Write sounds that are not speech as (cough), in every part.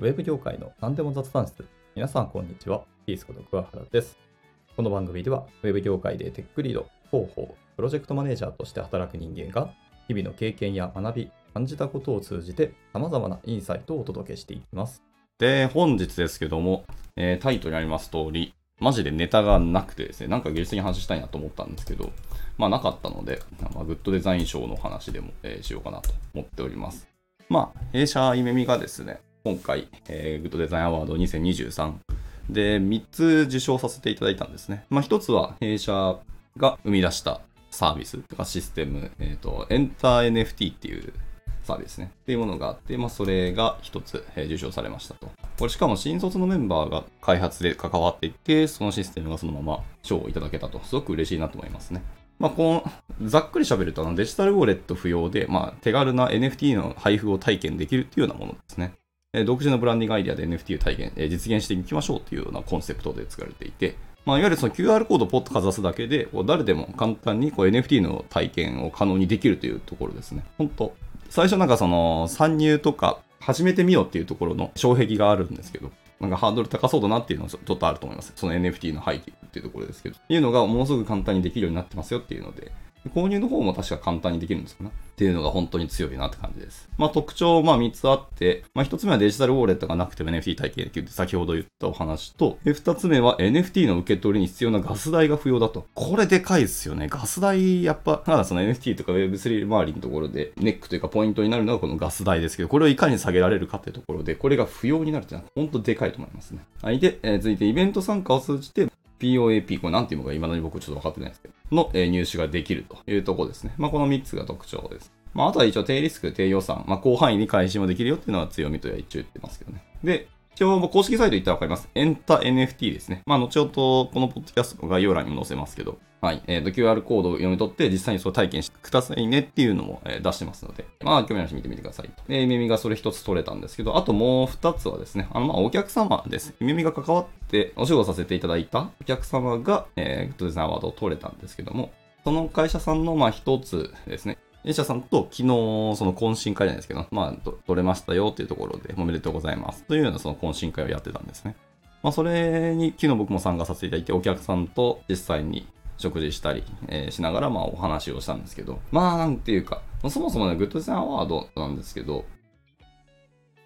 ウェブ業界の何でも雑談室。皆さん、こんにちは。ピースこと桑原です。この番組では、ウェブ業界でテックリード、広報、プロジェクトマネージャーとして働く人間が、日々の経験や学び、感じたことを通じて、様々なインサイトをお届けしていきます。で、本日ですけども、えータイトルにあります通り、マジでネタがなくてですね、なんか技術的に話したいなと思ったんですけど、まあなかったので、まあ、グッドデザイン賞の話でも、えーしようかなと思っております。まあ、弊社イメミがですね、今回、えーグッドデザインアワード2023で3つ受賞させていただいたんですね。まあ1つは弊社が生み出したサービスとかシステム、えっ、と、エンター NFT っていうサービスね。っていうものがあって、まあ、それが一つ、えー受賞されましたと。これしかも新卒のメンバーが開発で関わっていて、そのシステムがそのまま賞をいただけたと。すごく嬉しいなと思いますね。まあ、この、ざっくり喋ると、デジタルウォレット不要で、まあ、手軽な NFT の配布を体験できるっていうようなものですね。え独自のブランディングアイデアで NFT を体験、え実現していきましょうというようなコンセプトで作られていて、まあ、いわゆるその QR コードをポッとかざすだけで、こう誰でも簡単にこう NFT の体験を可能にできるというところですね。本当最初なんかその参入とか始めてみようっていうところの障壁があるんですけど、なんかハードル高そうだなっていうのはちょっとあると思います。その NFT の背景っていうところですけど。いうのがものすごく簡単にできるようになってますよっていうので、購入の方も確か簡単にできるんですかね。っていうのが本当に強いなって感じです。まあ特徴、まあ3つあって、まあ1つ目はデジタルウォレットがなくても NFT 体験できるって先ほど言ったお話と、2つ目は NFT の受け取りに必要なガス代が不要だと。これでかいですよね。ガス代、やっぱ、ただその NFT とか Web3 周りのところでネックというかポイントになるのがこのガス代ですけど、これをいかに下げられるかっていうところで、これが不要になるっていうのは本当でかいと思いますね。はい。で、えー続いてイベント参加を通じて POAP、これなんていうのか未だに僕ちょっと分かってないんですけど、の、え入手ができるというところですね。まあ、この3つが特徴です。まあ、あとは一応低リスク、低予算、まあ、広範囲に開始もできるよっていうのは強みとは一応言ってますけどね。で、一応公式サイト行ったら分かります。エンタ NFT ですね。まあ、後ほどこのポッドキャストの概要欄にも載せますけど、はい。えっ、と、QR コードを読み取って実際にそう体験してくださいねっていうのも、えー出してますので、まあ、興味ある人見てみてください。で、耳がそれ一つ取れたんですけど、あともう二つはですね、あの、まあ、お客様です。耳が関わってお仕事させていただいたお客様が、えー、グッドデザインアワードを取れたんですけども、その会社さんの、まあ、一つですね。弊社さんと昨日、その懇親会じゃないですけど、まあ、取れましたよっていうところで、おめでとうございます。というようなその懇親会をやってたんですね。まあ、それに昨日僕も参加させていただいて、お客さんと実際に食事したり、えーしながら、まあ、お話をしたんですけど、まあ、なんていうか、そもそもね、グッドデザインアワードなんですけど、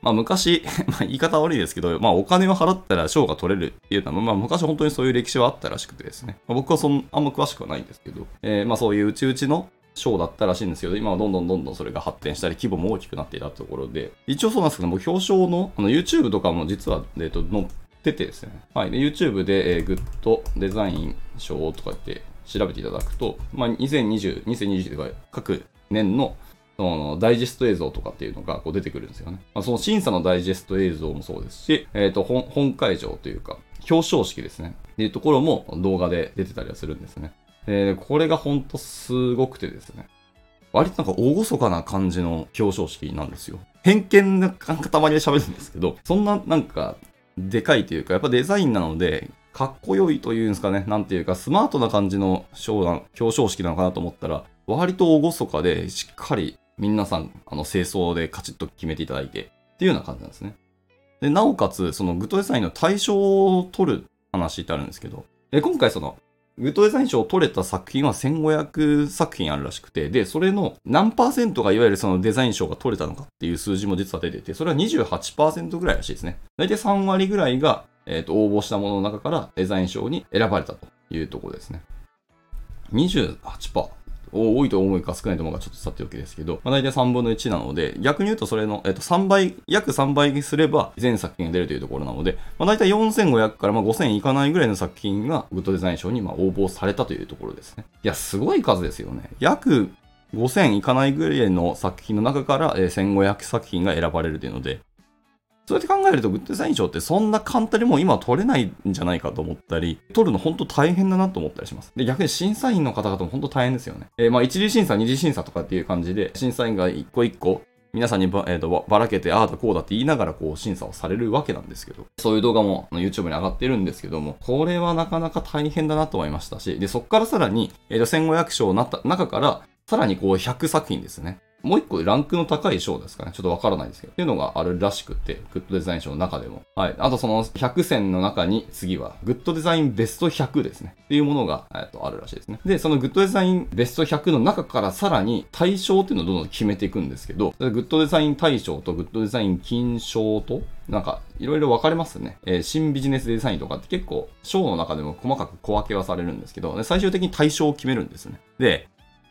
まあ昔、(laughs) まあ言い方悪いですけど、まあお金を払ったら賞が取れるっていうのは、まあ昔本当にそういう歴史はあったらしくてですね。まあ、僕はそんあんま詳しくはないんですけど、えーまあそういううちうちの賞だったらしいんですけど、今はどんどんどんどんそれが発展したり、規模も大きくなっていたところで、一応そうなんですけども、表彰のあの YouTube とかも実は、えっと載っててですね、はい、で YouTube で、えーグッドデザイン賞とかって調べていただくと、まあ2020、2020とか各年のそのダイジェスト映像とかっていうのがこう出てくるんですよね。まあ、その審査のダイジェスト映像もそうですし、えっ、と本、本会場というか、表彰式ですね。っていうところも動画で出てたりはするんですね。でこれがほんとすごくてですね。割となんか大そかな感じの表彰式なんですよ。偏見な (laughs) 塊で喋るんですけど、そんななんかでかいというか、やっぱデザインなので、かっこよいというんですかね、なんていうか、スマートな感じの賞な表彰式なのかなと思ったら、割と厳かで、しっかり皆さん、あの、清掃でカチッと決めていただいて、っていうような感じなんですね。で、なおかつ、そのグッドデザインの対象を取る話ってあるんですけど、で今回その、グッドデザイン賞を取れた作品は1500作品あるらしくて、で、それの何パーセントがいわゆるそのデザイン賞が取れたのかっていう数字も実は出てて、それは28%ぐらいらしいですね。大体3割ぐらいが、えっ、と、応募したものの中からデザイン賞に選ばれたというところですね。28%。多いと思うか少ないと思うかちょっとさておきですけど、まあ、大体3分の1なので、逆に言うとそれの、えっと、3倍、約3倍にすれば全作品が出るというところなので、まあ、大体4500からま5000いかないぐらいの作品がグッドデザイン賞にま応募されたというところですね。いや、すごい数ですよね。約5000いかないぐらいの作品の中から1500作品が選ばれるというので、そうやって考えると、グッドデザイン賞ってそんな簡単にもう今取れないんじゃないかと思ったり、取るの本当大変だなと思ったりします。で、逆に審査員の方々も本当大変ですよね。えーまあ一次審査、二次審査とかっていう感じで、審査員が一個一個、皆さんにば,、えーとばらけて、ああだこうだって言いながらこう審査をされるわけなんですけど、そういう動画も YouTube に上がってるんですけども、これはなかなか大変だなと思いましたし、で、そこからさらに、えーと1500賞なった中から、さらにこう100作品ですね。もう一個ランクの高い賞ですかね。ちょっとわからないですけど。っていうのがあるらしくて、グッドデザイン賞の中でも。はい。あとその100選の中に次は、グッドデザインベスト100ですね。っていうものが、えっと、あるらしいですね。で、そのグッドデザインベスト100の中からさらに対象っていうのをどんどん決めていくんですけど、グッドデザイン大賞とグッドデザイン金賞と、なんか、いろいろ分かれますね。えー、新ビジネスデザインとかって結構、賞の中でも細かく小分けはされるんですけど、最終的に対象を決めるんですね。で、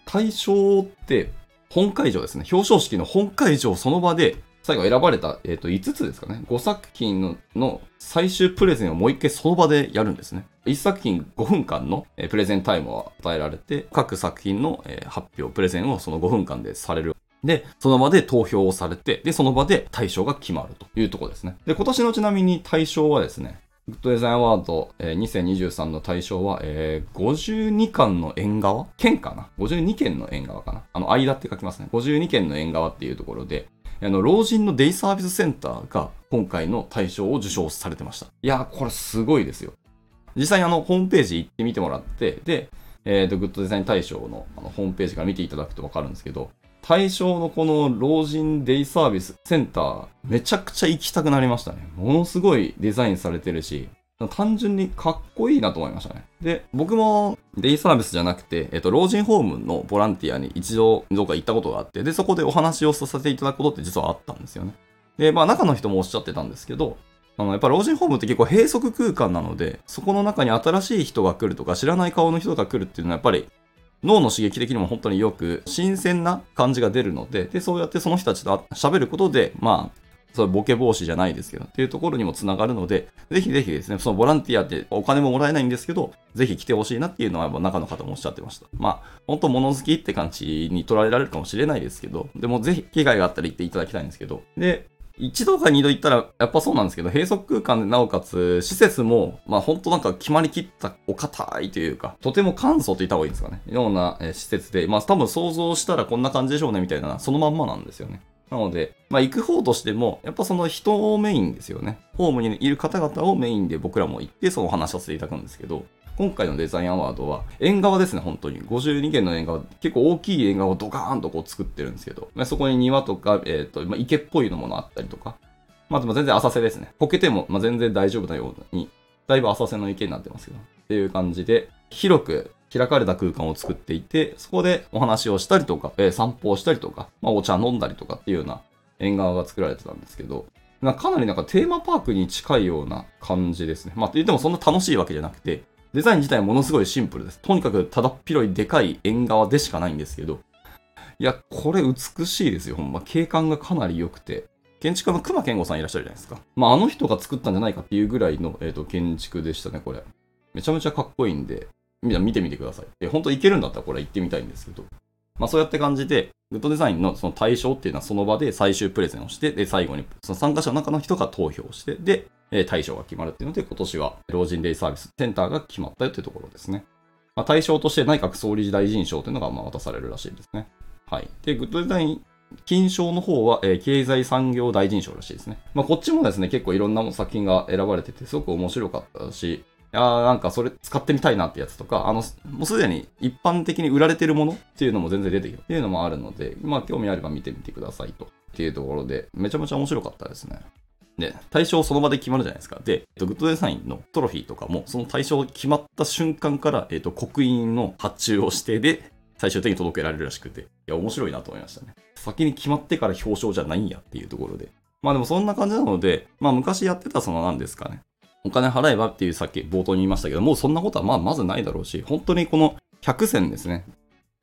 対象って本会場ですね。表彰式の本会場その場で、最後選ばれた、えー、と5つですかね。5作品の最終プレゼンをもう一回その場でやるんですね。1作品5分間の、え、プレゼンタイムを与えられて、各作品の、え、発表、プレゼンをその5分間でされる。で、その場で投票をされて、で、その場で対象が決まるというところですね。で、今年のちなみに対象はですね、グッドデザインアワード、えー、2023の対象は、えー、52巻の縁側？県かな ?52 件の縁側かな？あの、間って書きますね。52件の縁側っていうところで、あの、老人のデイサービスセンターが今回の対象を受賞されてました。いやー、これすごいですよ。実際にあの、ホームページ行ってみてもらって、で、えっ、ー、と、グッドデザイン大賞のあのホームページから見ていただくとわかるんですけど、対象のこの老人デイサービスセンター、めちゃくちゃ行きたくなりましたね。ものすごいデザインされてるし、単純にかっこいいなと思いましたね。で、僕もデイサービスじゃなくて、えっと、老人ホームのボランティアに一度どうか行ったことがあって、で、そこでお話をさせていただくことって実はあったんですよね。で、まあ中の人もおっしゃってたんですけど、あの、やっぱ老人ホームって結構閉塞空間なので、そこの中に新しい人が来るとか、知らない顔の人が来るっていうのはやっぱり脳の刺激的にも本当によく新鮮な感じが出るので、で、そうやってその人たちと喋ることで、まあ、そうボケ防止じゃないですけど、っていうところにもつながるので、ぜひぜひですね、そのボランティアってお金ももらえないんですけど、ぜひ来てほしいなっていうのは中の方もおっしゃってました。まあ、本当物好きって感じに捉えられるかもしれないですけど、でもぜひ機会があったら行っていただきたいんですけど、で、一度か二度行ったら、やっぱそうなんですけど、閉塞空間でなおかつ、施設も、まあ本当なんか決まりきったお堅いというか、とても簡素と言った方がいいんですかね。ような、え施設で、まあ多分想像したらこんな感じでしょうねみたいな、そのまんまなんですよね。なので、まあ行く方としても、やっぱその人をメインですよね。ホームにいる方々をメインで僕らも行って、その話させていただくんですけど、今回のデザインアワードは、縁側ですね、本当に。52件の縁側、結構大きい縁側をドカーンとこう作ってるんですけど、まあ、そこに庭とか、えっ、ー、と、まあ、池っぽいのものあったりとか、まあでも全然浅瀬ですね。こけても、まあ、全然大丈夫なように、だいぶ浅瀬の池になってますけど、っていう感じで、広く開かれた空間を作っていて、そこでお話をしたりとか、えー、散歩をしたりとか、まあ、お茶飲んだりとかっていうような縁側が作られてたんですけど、かなりなんかテーマパークに近いような感じですね。まあ、言ってもそんな楽しいわけじゃなくて、デザイン自体ものすごいシンプルです。とにかくただっ広いでかい縁側でしかないんですけど、いや、これ美しいですよ、ほんま。景観がかなり良くて。建築家の熊健吾さんいらっしゃるじゃないですか。まあ、あの人が作ったんじゃないかっていうぐらいの、えーと、建築でしたね、これ。めちゃめちゃかっこいいんで、みんな見てみてください。え、本当行けるんだったらこれ行ってみたいんですけど。まあ、そうやって感じで、グッドデザインのその対象っていうのはその場で最終プレゼンをして、で、最後にその参加者の中の人が投票して、で、え対象が決まるっていうので、今年は老人デイサービスセンターが決まったよというところですね。まあ、対象として内閣総理大臣賞というのがま渡されるらしいですね。はい。で、グッドデザイン金賞の方は、えー、経済産業大臣賞らしいですね。まあ、こっちもですね、結構いろんな作品が選ばれてて、すごく面白かったし、あなんかそれ使ってみたいなってやつとか、あの、もうすでに一般的に売られてるものっていうのも全然出てきるっていうのもあるので、まあ興味あれば見てみてくださいと。っていうところで、めちゃめちゃ面白かったですね。で、対象その場で決まるじゃないですか。で、えっと、グッドデザインのトロフィーとかも、その対象決まった瞬間から、えっと、刻印の発注をして、で、最終的に届けられるらしくて、いや、面白いなと思いましたね。先に決まってから表彰じゃないんやっていうところで。まあでもそんな感じなので、まあ昔やってたその何ですかね。お金払えばっていうさっき冒頭に言いましたけど、もうそんなことはまあまずないだろうし、本当にこの100選ですね。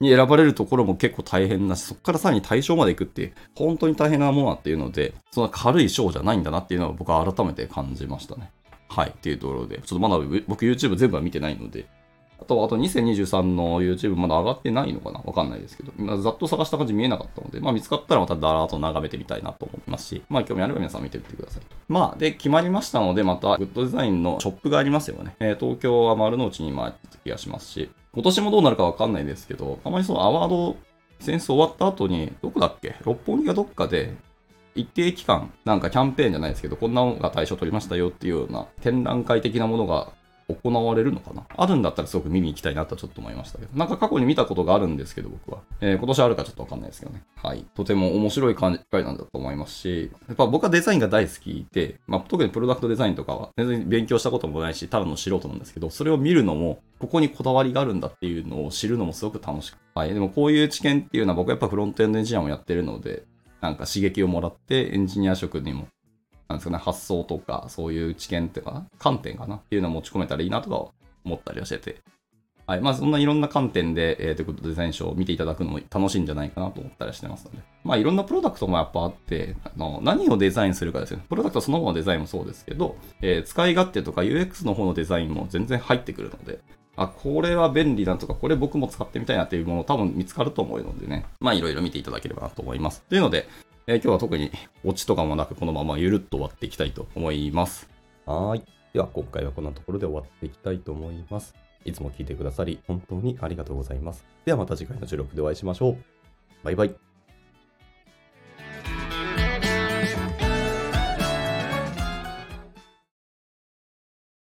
に選ばれるところも結構大変だし、そこからさらに対象まで行くって、本当に大変なものだっていうので、そんな軽い賞じゃないんだなっていうのは僕は改めて感じましたね。はい。っていうところで、ちょっとまだ僕 YouTube 全部は見てないので、あと、あと2023の YouTube まだ上がってないのかな？わかんないですけど、今ざっと探した感じ見えなかったので、まあ見つかったらまただらーっと眺めてみたいなと思いますし、まあ興味あれば皆さん見てみてください。まあ、で、決まりましたので、またグッドデザインのショップがありますよね。えー、東京は丸の内に今あった気がしますし、今年もどうなるかわかんないですけど、あまりそのアワード戦争終わった後に、どこだっけ？六本木がどっかで、一定期間、なんかキャンペーンじゃないですけど、こんなのが対象取りましたよっていうような展覧会的なものが行われるのかな？あるんだったらすごく見に行きたいなとちょっと思いましたけど、なんか過去に見たことがあるんですけど、僕は。えー、今年あるかちょっとわかんないですけどね。はい。とても面白い感回なんだと思いますし、やっぱ僕はデザインが大好きで、まあ、特にプロダクトデザインとかは全然勉強したこともないし、ただの素人なんですけど、それを見るのも、ここにこだわりがあるんだっていうのを知るのもすごく楽しく。はい。でもこういう知見っていうのは僕はやっぱフロントエンドエンジニアもやってるので、なんか刺激をもらってエンジニア職にもなんですかね、発想とか、そういう知見っていうか、観点かなっていうのを持ち込めたらいいなとか思ったりはしてて。はい。まあ、そんないろんな観点で、えー、ということでデザイン賞を見ていただくのも楽しいんじゃないかなと思ったりしてますので。まあ、いろんなプロダクトもやっぱあって、あの何をデザインするかですよね。プロダクトそのものデザインもそうですけど、えー、使い勝手とか UX の方のデザインも全然入ってくるので、あ、これは便利だとか、これ僕も使ってみたいなっていうもの多分見つかると思うのでね。まあ、いろいろ見ていただければなと思います。というので、え、今日は特にオチとかもなく、このままゆるっと終わっていきたいと思います。はい。では、今回はこんなところで終わっていきたいと思います。いつも聞いてくださり、本当にありがとうございます。ではまた次回の収録でお会いしましょう。バイバイ。